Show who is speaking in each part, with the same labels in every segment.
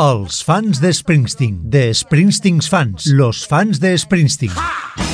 Speaker 1: Els fans de Springsteen, de Springsteen's fans, los fans de Springsteen.
Speaker 2: In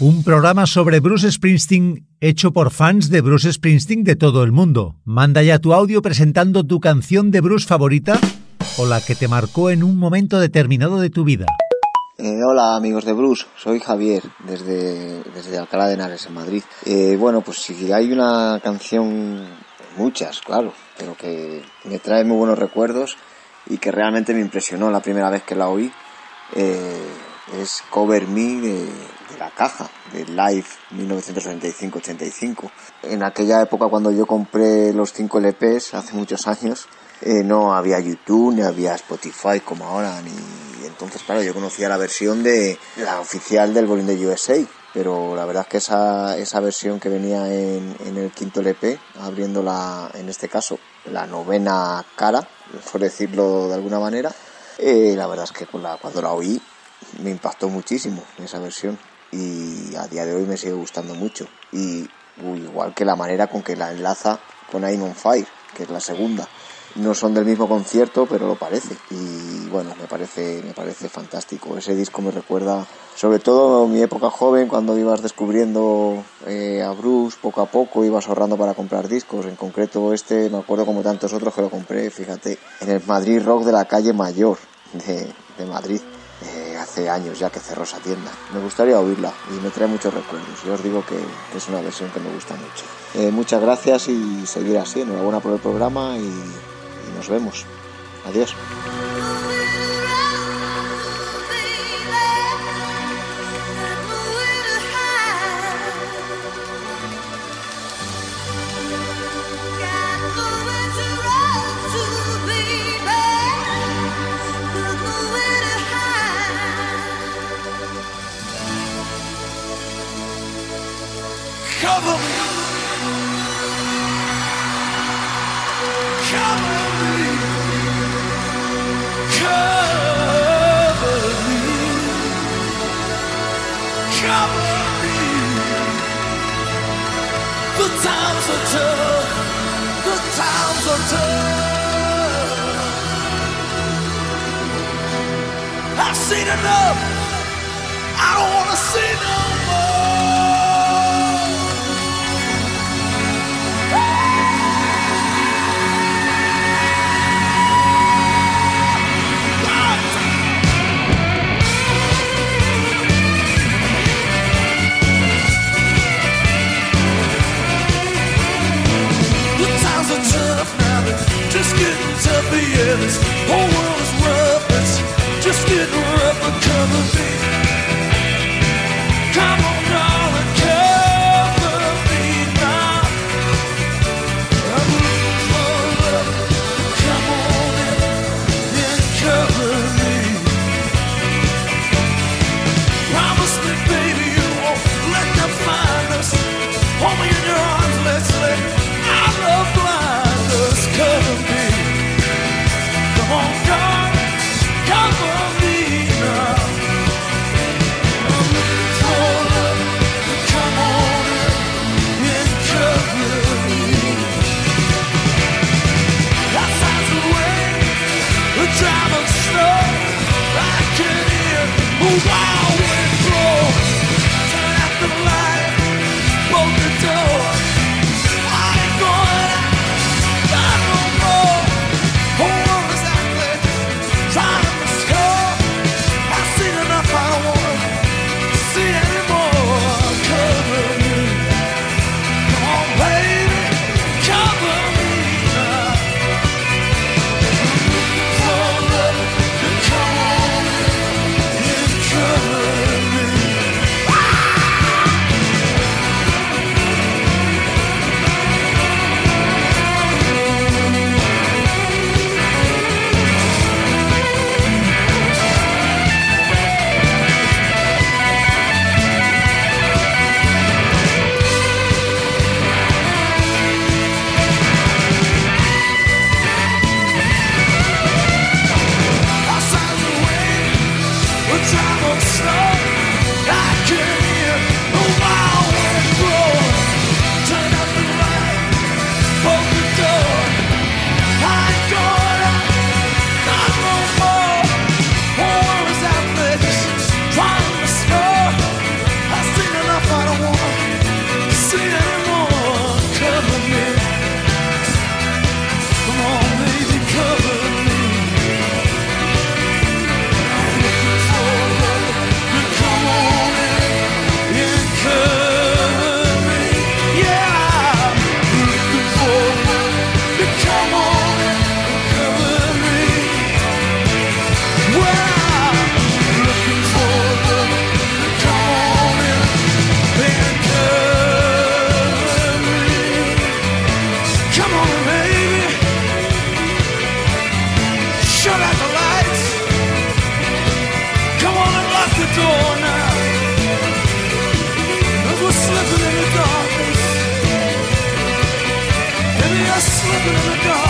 Speaker 1: Un programa sobre Bruce Springsteen hecho por fans de Bruce Springsteen de todo el mundo. Manda ya tu audio presentando tu canción de Bruce favorita o la que te marcó en un momento determinado de tu vida.
Speaker 3: Eh, hola amigos de Bruce, soy Javier desde, desde Alcalá de Henares en Madrid. Eh, bueno, pues si hay una canción, muchas, claro, pero que me trae muy buenos recuerdos y que realmente me impresionó la primera vez que la oí, eh, es Cover Me la caja, de Live 1995-85. En aquella época cuando yo compré los 5 LPs, hace muchos años, eh, no había YouTube, ni había Spotify como ahora, ni entonces claro, yo conocía la versión de la oficial del Bolín de USA, pero la verdad es que esa, esa versión que venía en, en el quinto LP, abriendo la, en este caso, la novena cara, por decirlo de alguna manera, eh, la verdad es que con la- cuando la oí me impactó muchísimo esa versión. Y a día de hoy me sigue gustando mucho. Y igual que la manera con que la enlaza con I'm on Fire, que es la segunda. No son del mismo concierto, pero lo parece. Y bueno, me parece, me parece fantástico. Ese disco me recuerda, sobre todo mi época joven, cuando ibas descubriendo eh, a Bruce poco a poco, ibas ahorrando para comprar discos. En concreto, este me acuerdo como tantos otros que lo compré, fíjate, en el Madrid Rock de la calle Mayor de, de Madrid hace años ya que cerró esa tienda. Me gustaría oírla y me trae muchos recuerdos. Yo os digo que, es una versión que me gusta mucho. Eh, muchas gracias y seguir así. Enhorabuena por el programa y, y nos vemos. Adiós.
Speaker 4: Cover me. Cover me. Cover me. Cover me. The times are tough. The times are tough. I've seen enough. This whole world You're slipping in the.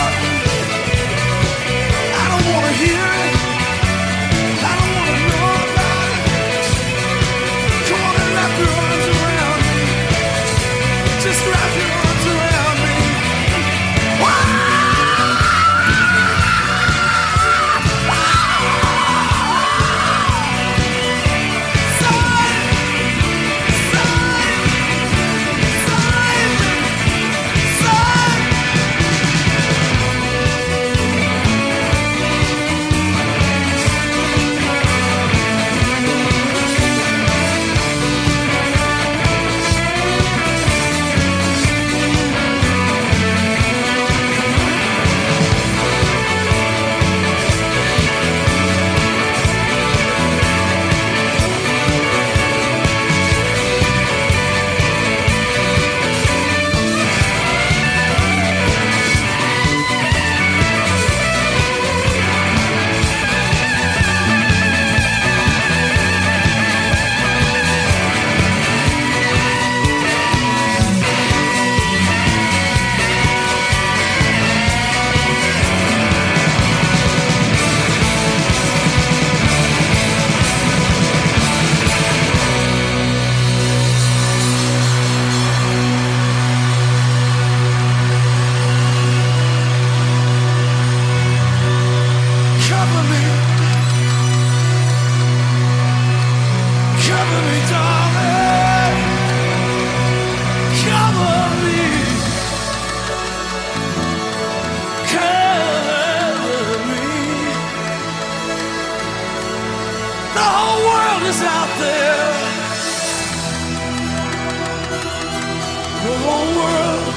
Speaker 4: The whole world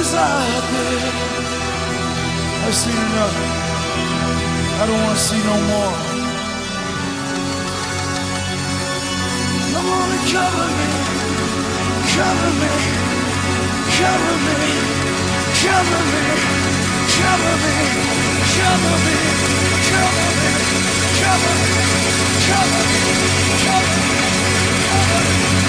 Speaker 4: is out there. I've seen enough. I don't want to see no more. Come on and cover me, cover me, cover me, cover me, cover me, cover me, cover me, cover me, cover me, cover me, cover me.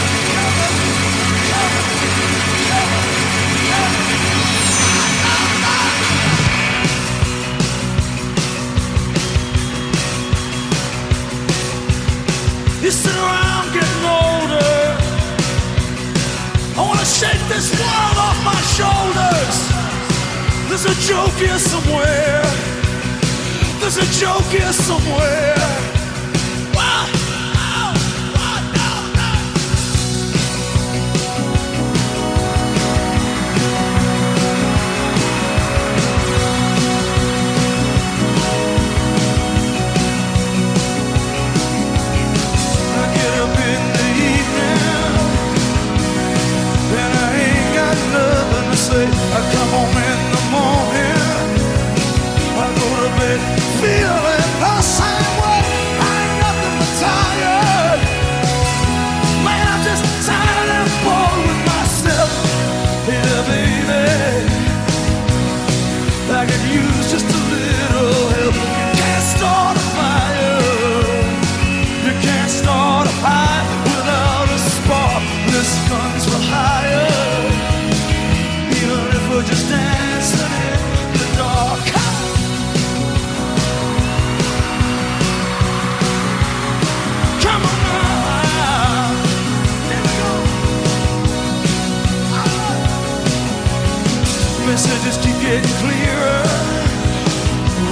Speaker 4: You sit around getting older. I wanna shake this world off my shoulders. There's a joke here somewhere. There's a joke here somewhere. Getting clearer.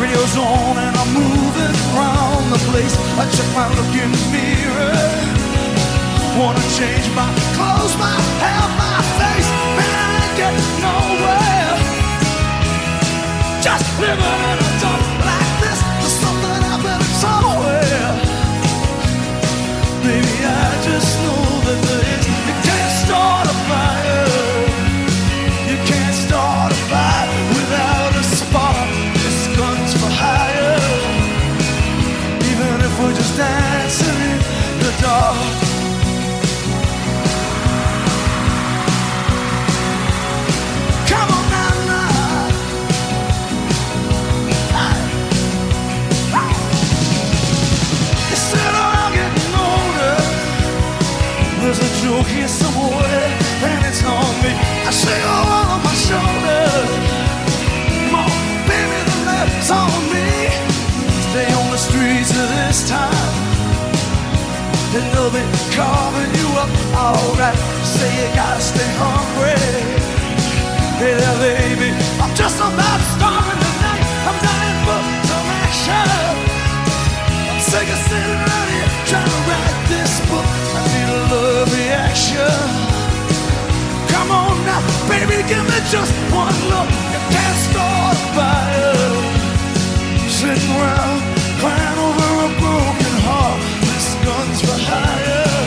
Speaker 4: Radio's on and I'm moving around the place. I check my look in the mirror. Wanna change my clothes, my hair, my face. Man, I ain't getting nowhere. Just living in a dump like this. There's something there somewhere. Baby, I just know There's a joke here somewhere, and it's on me. I say all on my shoulders. More, baby, the left's on me. Stay on the streets of this time, and they'll be carving you up. Alright, say you gotta stay hungry. Hey there, baby, I'm just about starving tonight. I'm dying for some action. I'm sick of sitting around reaction. Come on now, baby, give me just one look. You can't start a fire. Sitting around crying over a broken heart. This gun's for hire.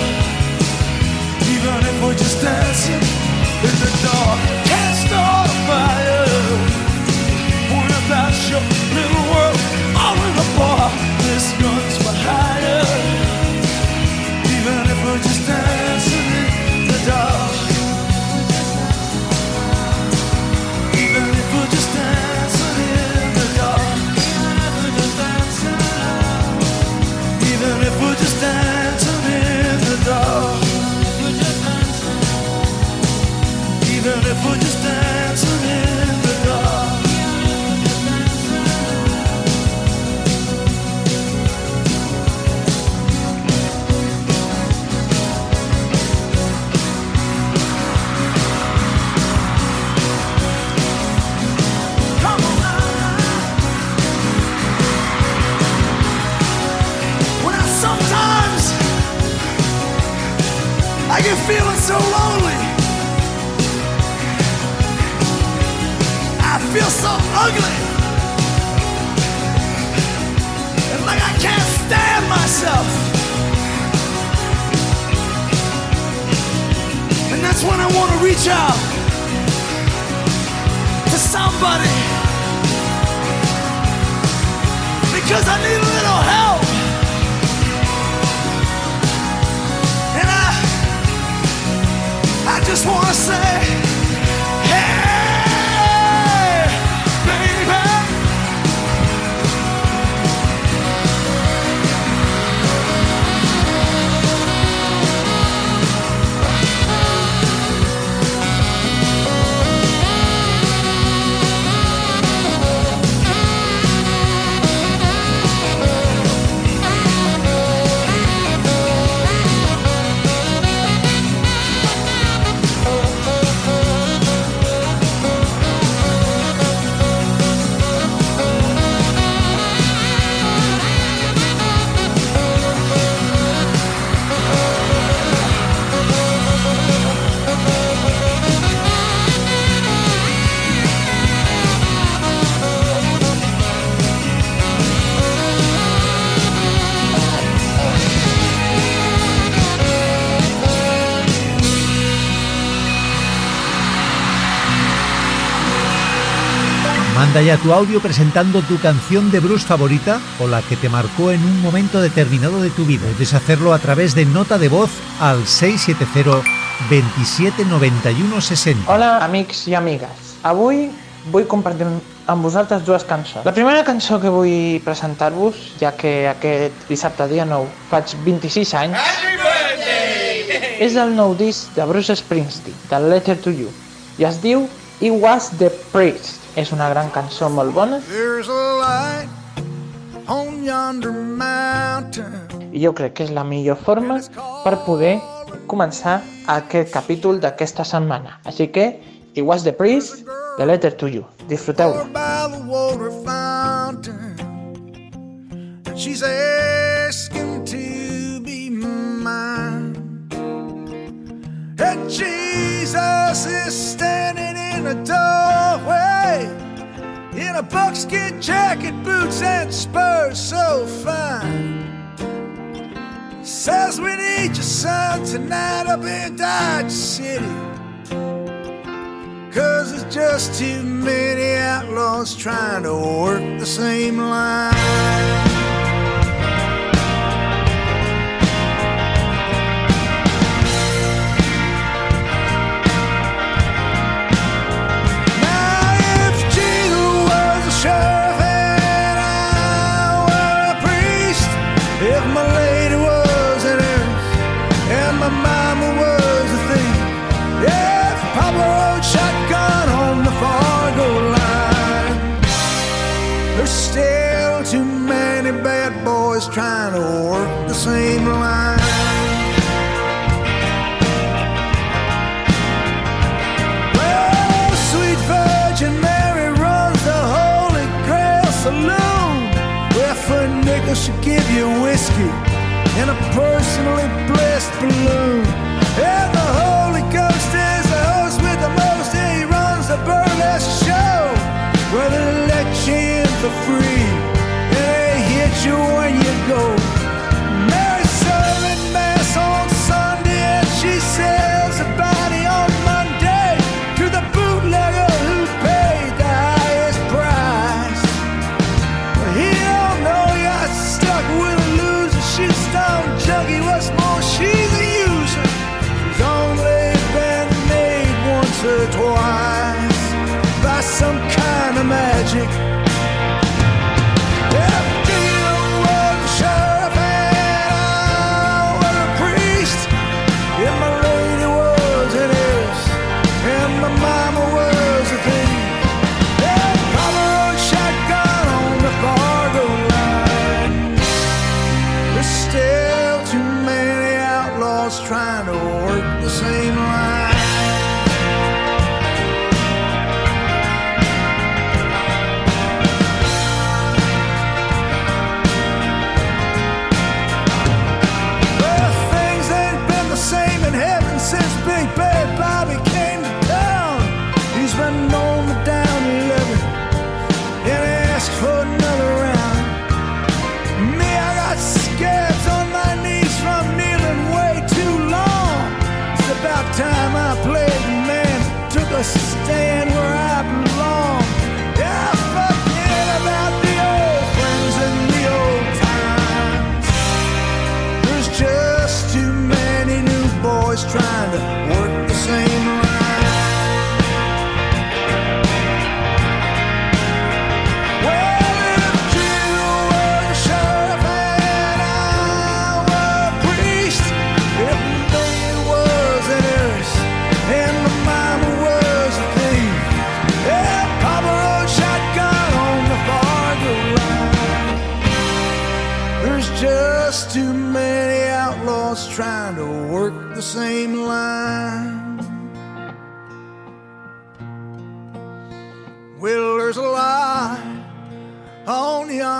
Speaker 4: Even if we're just dancing in the dark, can't start a fire. What about your little world all in a bar? This gun's
Speaker 1: Manda ya tu audio presentando tu canción de Bruce favorita o la que te marcó en un momento determinado de tu vida. Puedes hacerlo a través de nota de voz al 670 27 91 60.
Speaker 5: Hola, amics i amigues. Avui vull compartir amb vosaltres dues cançons. La primera cançó que vull presentar-vos, ja que aquest dissabte dia 9 faig 26 anys, és el nou disc de Bruce Springsteen, del Letter to You, i es diu It Was the Priest. És una gran cançó molt bona i jo crec que és la millor forma per poder començar aquest capítol d'aquesta setmana. Així que, It Was the Priest, The Letter to You. Disfruteu-la.
Speaker 6: And she's asking to be mine. And Jesus is standing in the doorway in a buckskin jacket, boots, and spurs so fine. Says we need your son tonight up in Dodge City. Cause there's just too many outlaws trying to work the same line. Was she'll give you whiskey and a personally blessed balloon. And the Holy Ghost is the host with the most, he runs the burlesque show, where they let you in for free, and they hit you when you go. down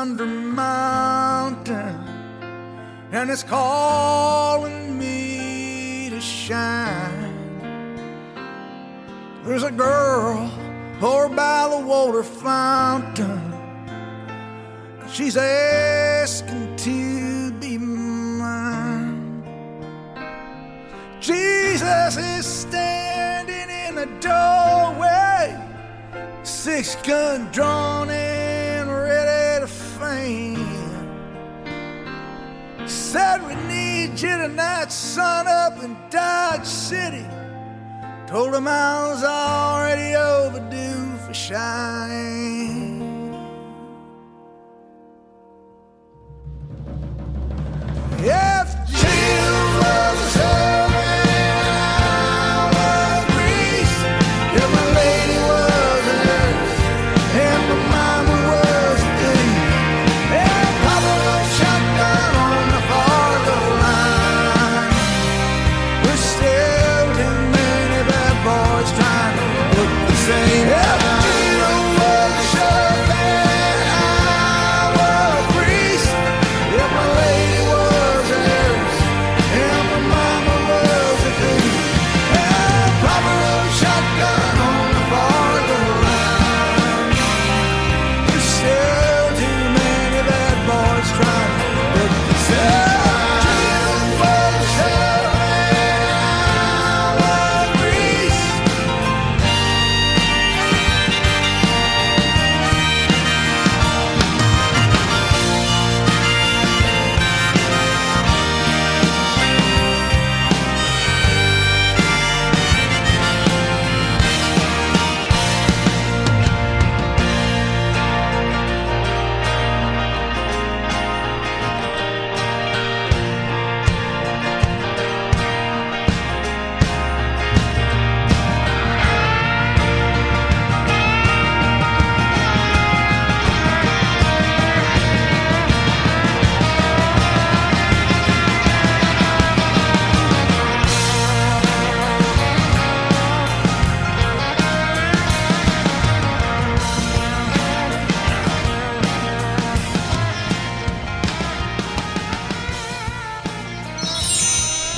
Speaker 6: yonder mountain, and it's calling me to shine. There's a girl over by the water fountain. She's asking to be mine. Jesus is standing in the doorway, six gun drawn and faint. Said we need you tonight, sun up in Dodge City. Told him I was already overdue for shine. If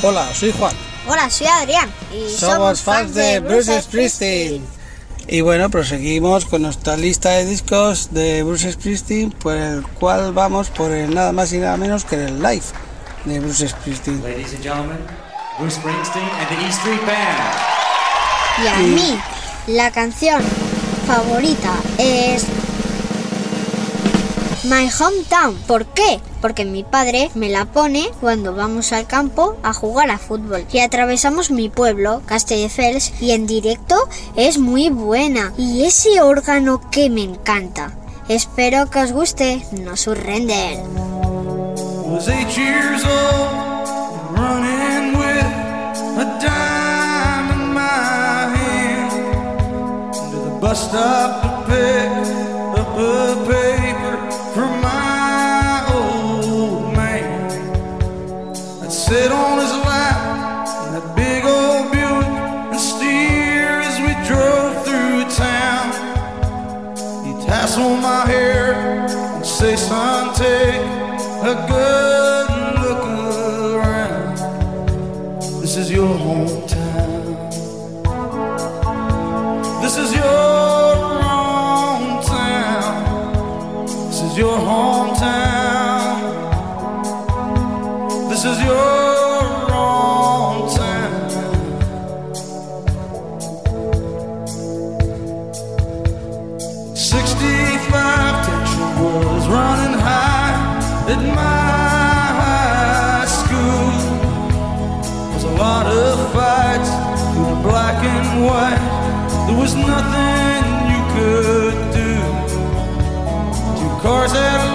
Speaker 7: Hola, soy Juan.
Speaker 8: Hola, soy Adrián y
Speaker 7: Somos fans de Bruce Springsteen. Y bueno, proseguimos con nuestra lista de discos de Bruce Springsteen, por el cual vamos por el nada más y nada menos que el live de Bruce Springsteen.
Speaker 9: Ladies and gentlemen, Bruce Springsteen and the E Street Band.
Speaker 8: Y a mí, la canción favorita es My Hometown. ¿Por qué? Porque mi padre me la pone cuando vamos al campo a jugar a fútbol. Y atravesamos mi pueblo, Castelldefels, y en directo es muy buena. Y ese órgano que me encanta. Espero que os guste. No
Speaker 6: paper sit on his lap in that big old Buick and steer as we drove through town. He'd tassel my hair and say, son, take a good look around. This is your hometown. This is your hometown. This is your hometown. This is your
Speaker 4: Two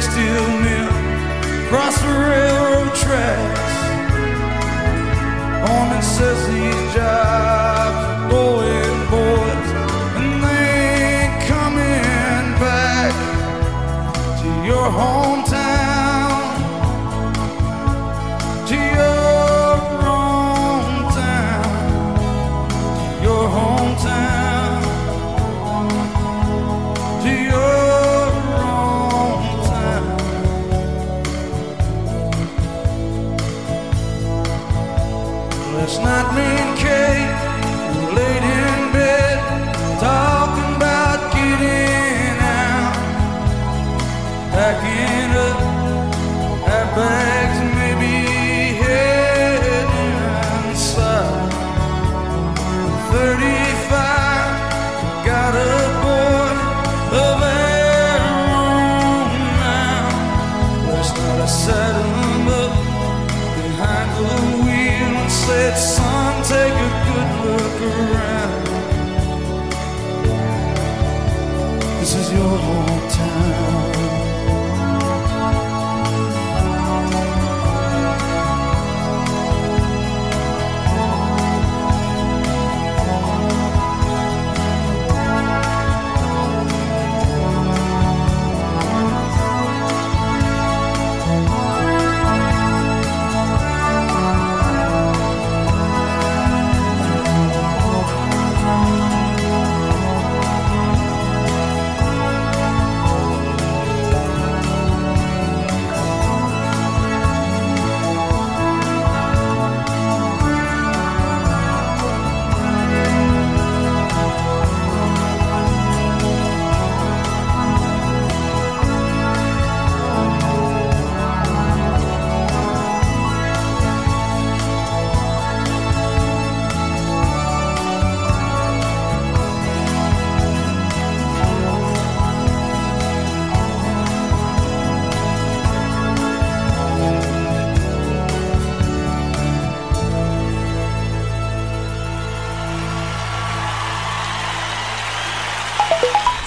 Speaker 4: textile mill across the railroad tracks.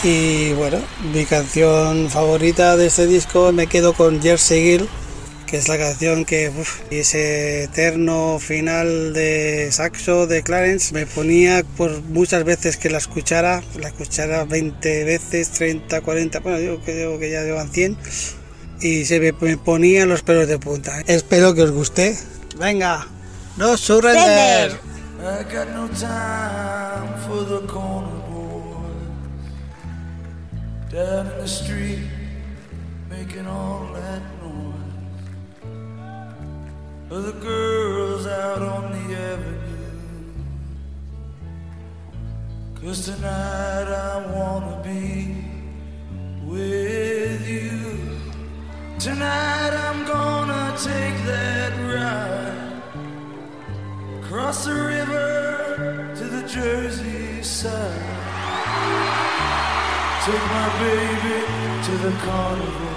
Speaker 7: Y bueno, mi canción favorita de este disco me quedo con Jersey Girl, que es la canción que uf, y ese eterno final de saxo de Clarence me ponía por muchas veces que la escuchara, la escuchara 20 veces, 30, 40, bueno, yo creo que ya llevan 100 y se me, me ponía los pelos de punta. Espero que os guste. Venga, no surrender.
Speaker 4: I got no time for the corner boys down in the street making all that noise. Or the girls out on the avenue. Cause tonight I wanna be with you. Tonight I'm gonna take Take my baby to the carnival.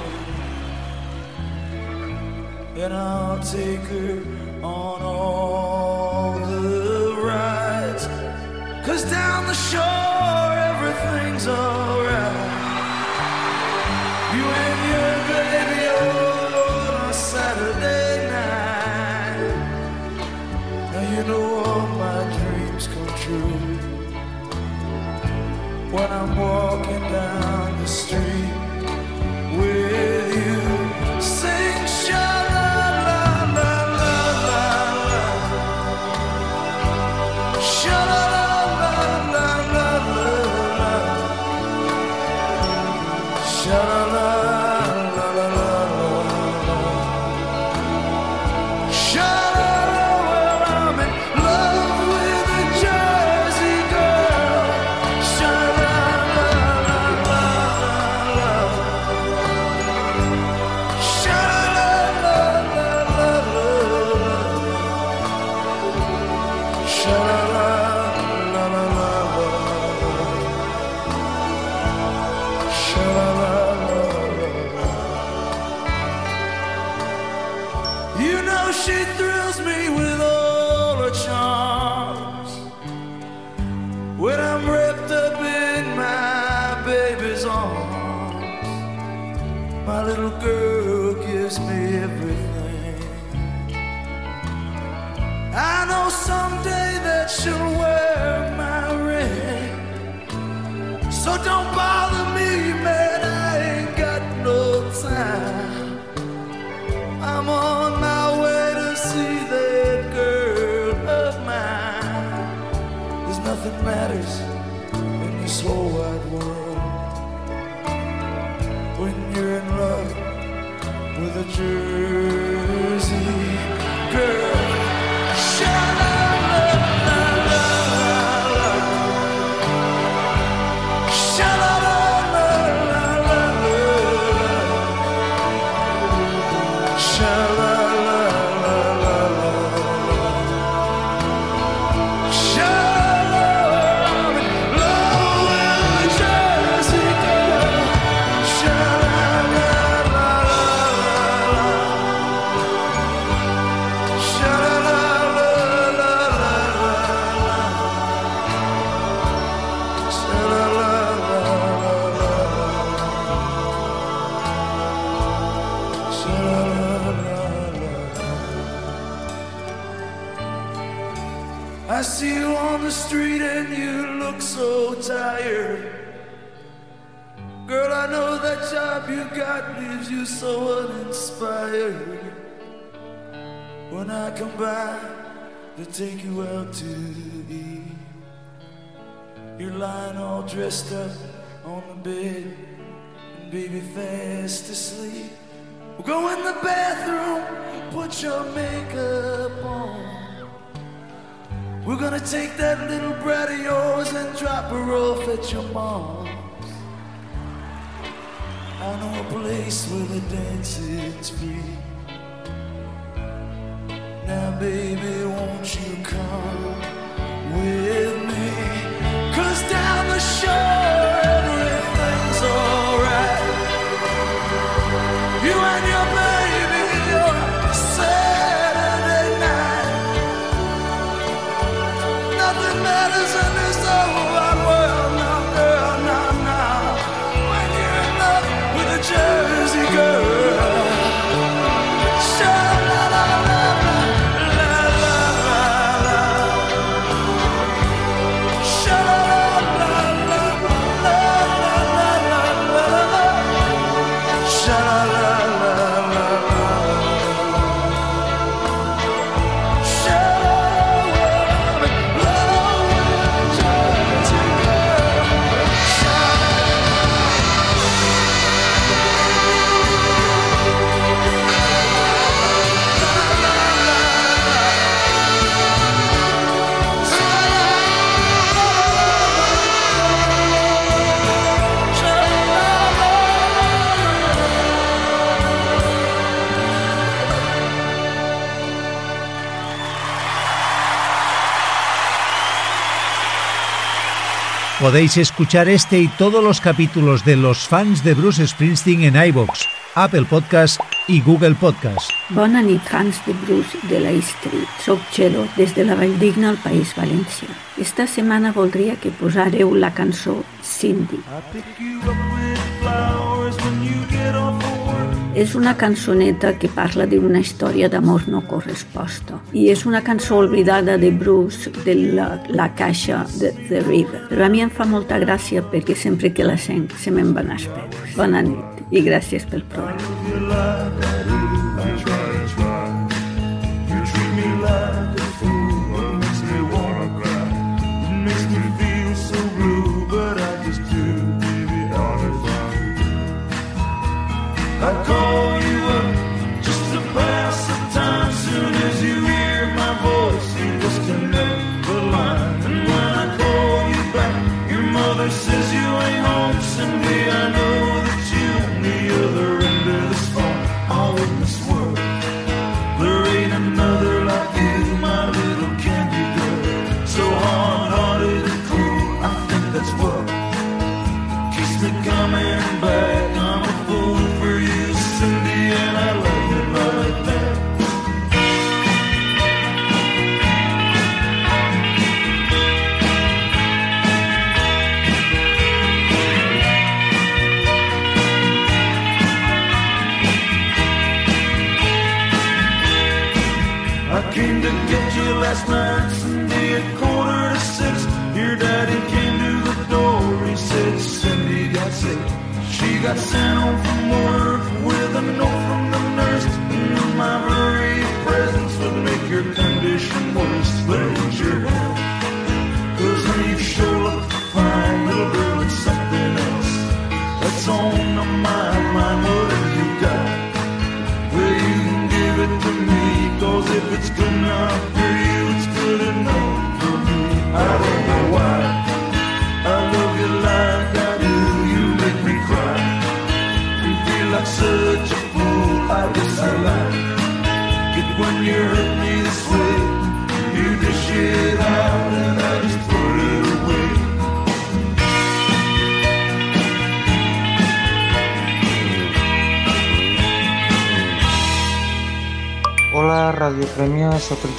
Speaker 4: And I'll take her on all the rides. Cause down the shore everything's alright. I'm on my way to see that girl of mine. There's nothing matters in this whole wide world when you're in love with a jerk. take you out to eat. You're lying all dressed up on the bed, and baby fast asleep. We'll go in the bathroom, put your makeup on. We're gonna take that little brat of yours and drop her off at your mom's. I know a place where the dancing's free baby, won't you come?
Speaker 1: Podéis escuchar este y todos los capítulos de Los fans de Bruce Springsteen en iVoox, Apple Podcast y Google Podcast.
Speaker 10: Bona nit, fans de Bruce de la Street. Soc Txelo, des de la Valldigna al País València. Esta setmana voldria que posareu la cançó Cindy.
Speaker 4: I És una cançoneta que parla d'una història d'amor no corresposta. I és una cançó oblidada de Bruce de la, la caixa de The River. Però a mi em fa molta gràcia perquè sempre que la sent se me'n van els peus. Bona nit i gràcies pel programa.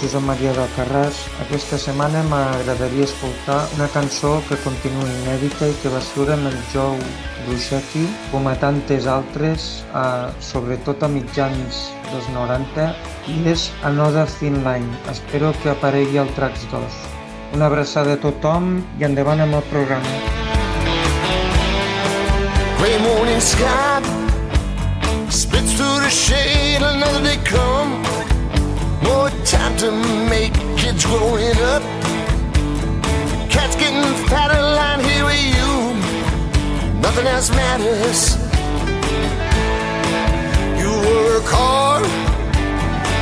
Speaker 11: Josep Maria de Carràs. Aquesta setmana m'agradaria escoltar una cançó que continua inèdita i que va escriure amb el Joe Bruschetti, com a tantes altres, eh, sobretot a mitjans dels 90, i és Another Thin Line. Espero que aparegui al Tracks 2. Una abraçada a tothom i endavant amb el programa.
Speaker 12: Gray morning sky spits through the shade. Another day come. More time to make kids growing up. Cats getting fatter, lying here with you. Nothing else matters. You work hard.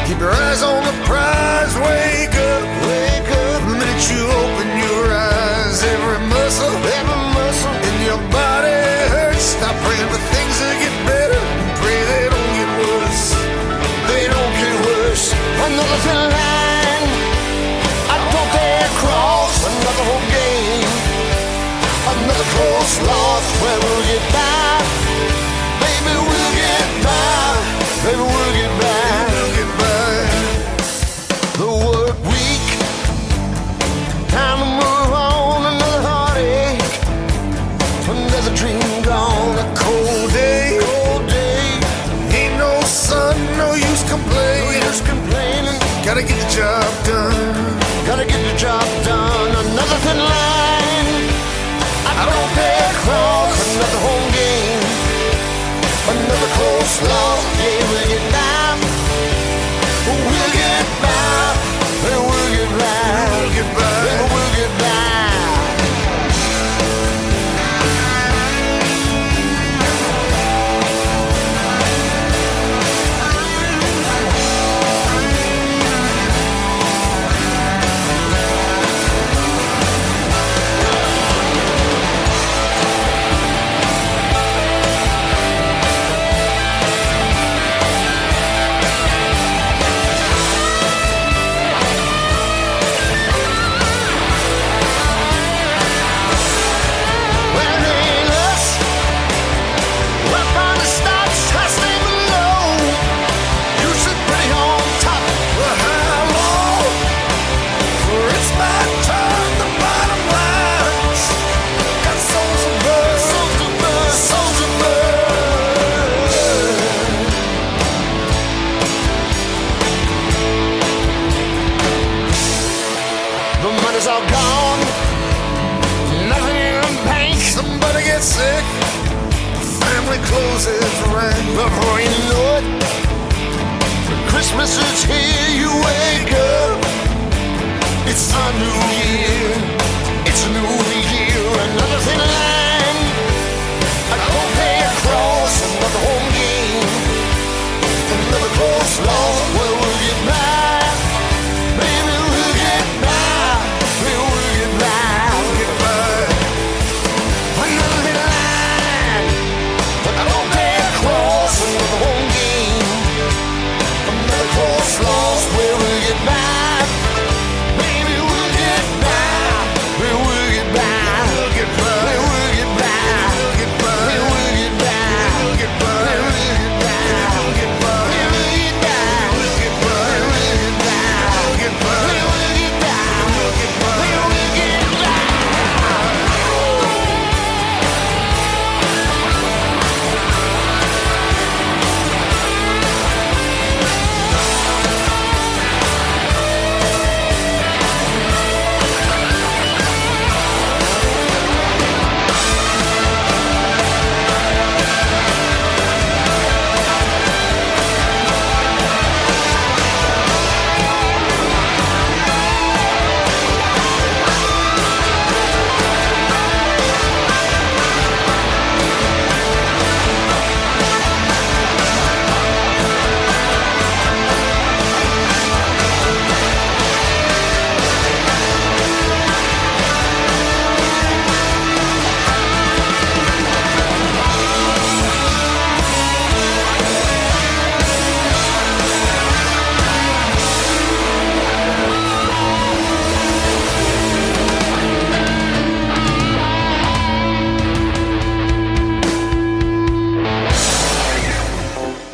Speaker 12: Keep your eyes on the prize. Wake up, wake up. The minute you open your eyes, every muscle, every muscle in your body hurts. Stop praying for Close where we'll get Another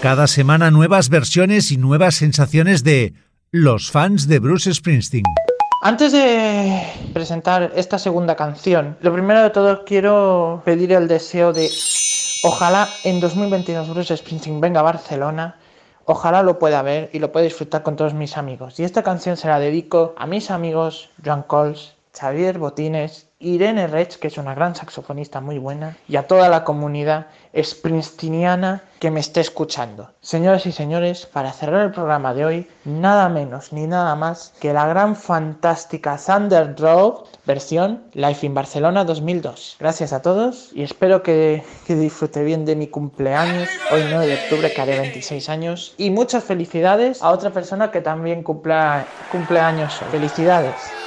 Speaker 1: Cada semana nuevas versiones y nuevas sensaciones de los fans de Bruce Springsteen.
Speaker 6: Antes de presentar esta segunda canción, lo primero de todo quiero pedir el deseo de ojalá en 2022 Bruce Springsteen venga a Barcelona, ojalá lo pueda ver y lo pueda disfrutar con todos mis amigos. Y esta canción se la dedico a mis amigos Joan Cols, Xavier Botines, Irene Rech, que es una gran saxofonista muy buena, y a toda la comunidad springsteeniana que me esté escuchando. Señoras y señores, para cerrar el programa de hoy, nada menos ni nada más que la gran fantástica Thunder Road versión Life in Barcelona 2002. Gracias a todos y espero que, que disfrute bien de mi cumpleaños, hoy 9 de octubre que haré 26 años, y muchas felicidades a otra persona que también cumpla, cumpleaños hoy. Felicidades.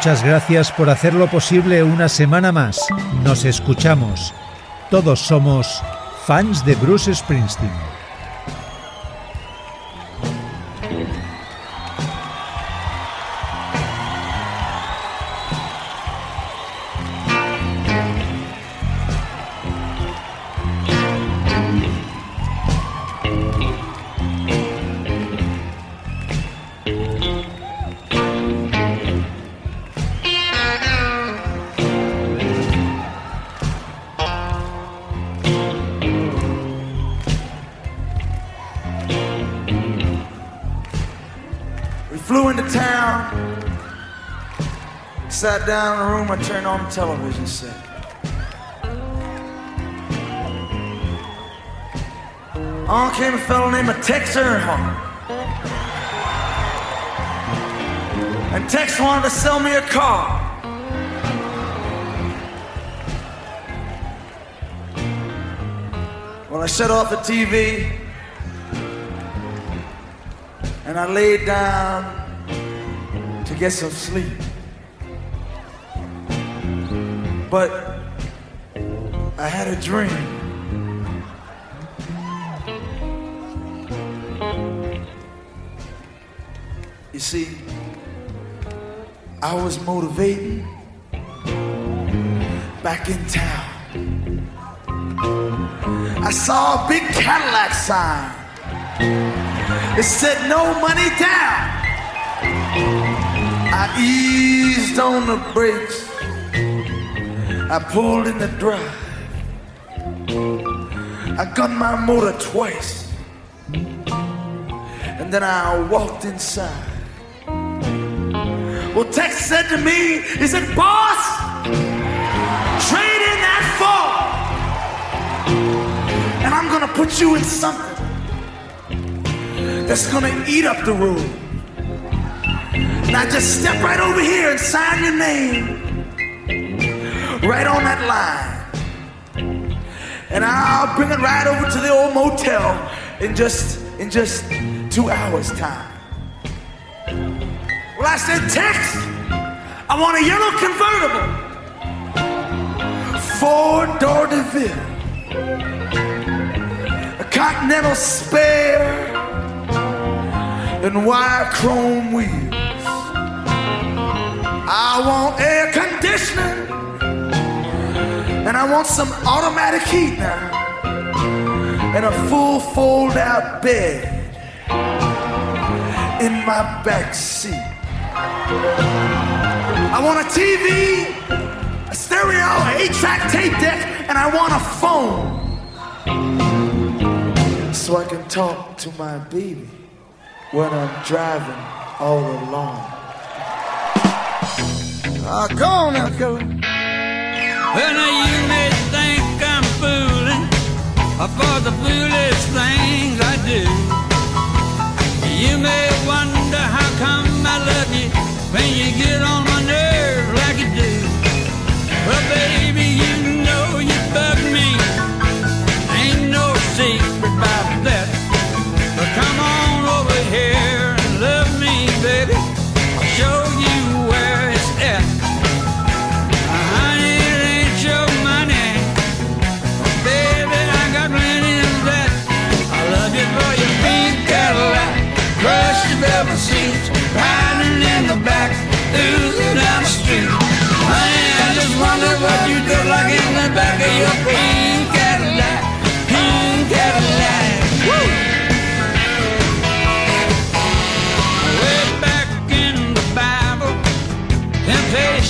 Speaker 1: Muchas gracias por hacerlo posible una semana más. Nos escuchamos. Todos somos fans de Bruce Springsteen.
Speaker 4: Down in a room, I turned on the television set. On came a fellow named Tex Earnhardt. And Tex wanted to sell me a car. Well, I shut off the TV and I laid down to get some sleep. But I had a dream. You see, I was motivating back in town. I saw a big Cadillac sign. It said no money down. I eased on the brakes. I pulled in the drive. I gunned my motor twice. And then I walked inside. Well, Tex said to me, he said, boss, trade in that Ford. And I'm gonna put you in something that's gonna eat up the room. Now just step right over here and sign your name right on that line. And I'll bring it right over to the old motel in just in just two hours time. Well, I said, Tex, I want a yellow convertible. Ford door DeVille. A Continental spare and wire chrome wheels. I want air conditioning and I want some automatic heat now and a full fold out bed in my back seat. I want a TV, a stereo, an 8 track tape deck, and I want a phone so I can talk to my baby when I'm driving all alone. Ah, go now, Kelly.
Speaker 13: Well, now you may think I'm fooling for the foolish things I do. You may wonder how come I love you when you get on my nerves like you do. Well, baby,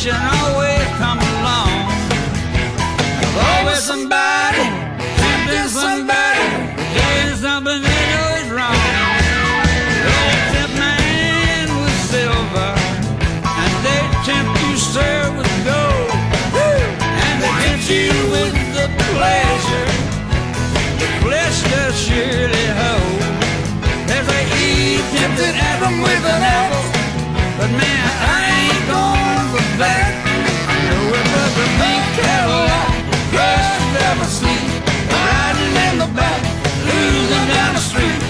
Speaker 13: generation always come along. There's always somebody tempting somebody, doing something they know is wrong. They tempt man with silver, and they tempt you, sir, with gold, and they tempt you with the pleasure, the flesh does surely hold. There's a tempted Adam with an apple, but man back. I know it was a pink Cadillac, crashed never sleep, riding in the back, losing down the street.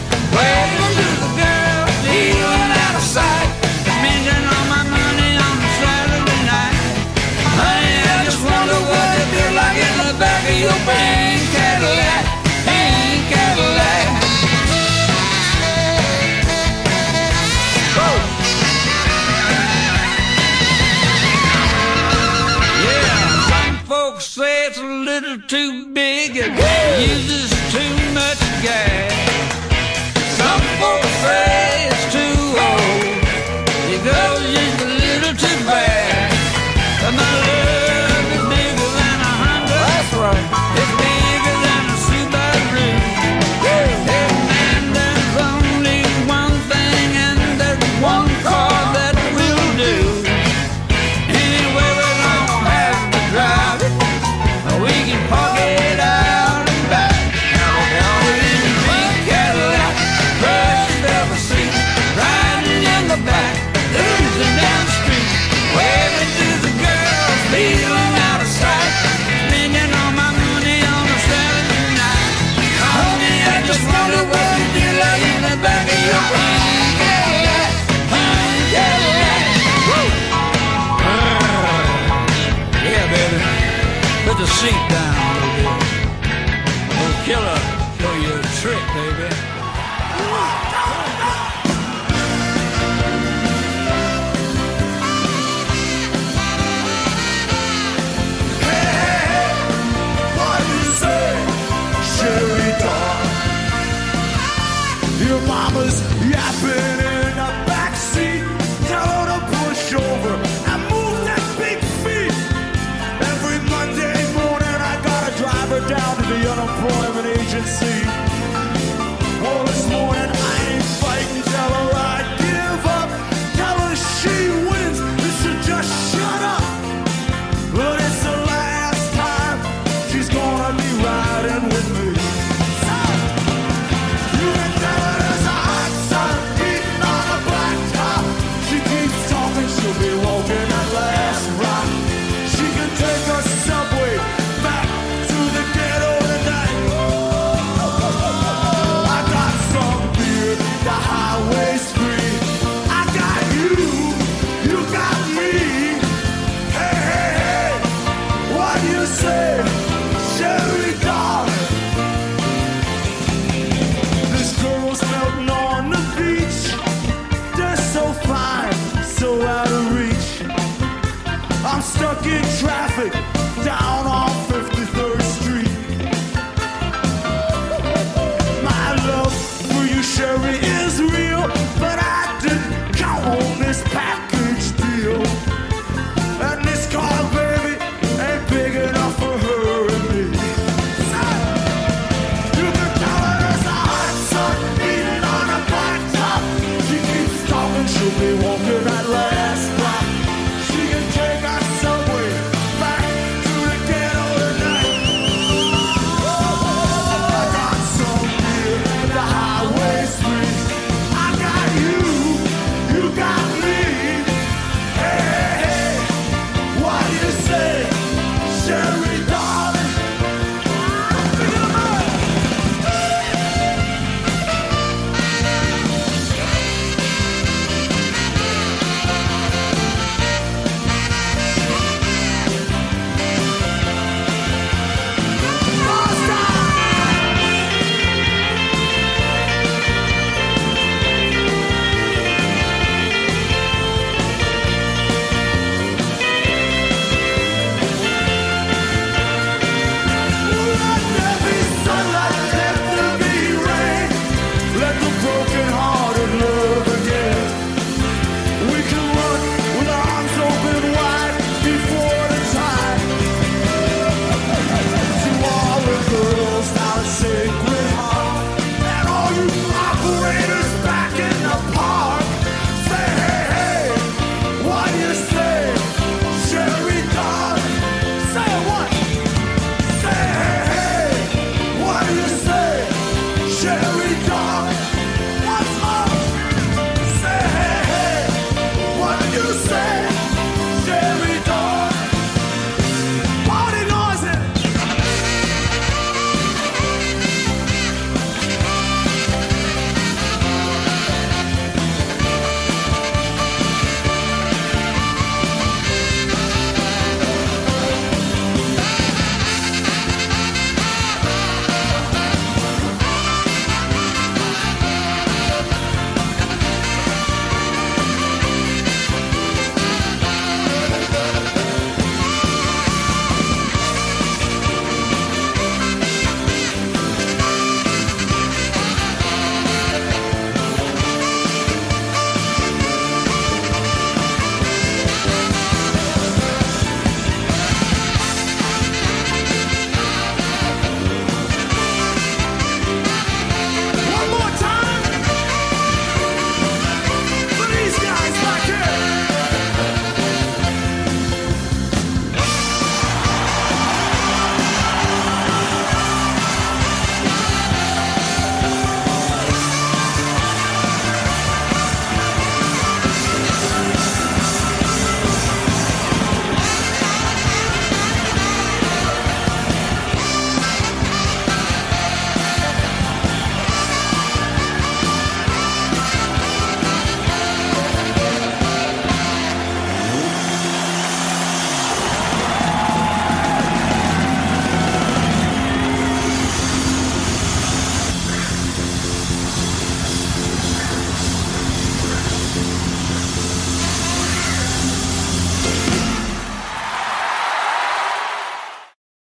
Speaker 4: Unemployment agency. Traffic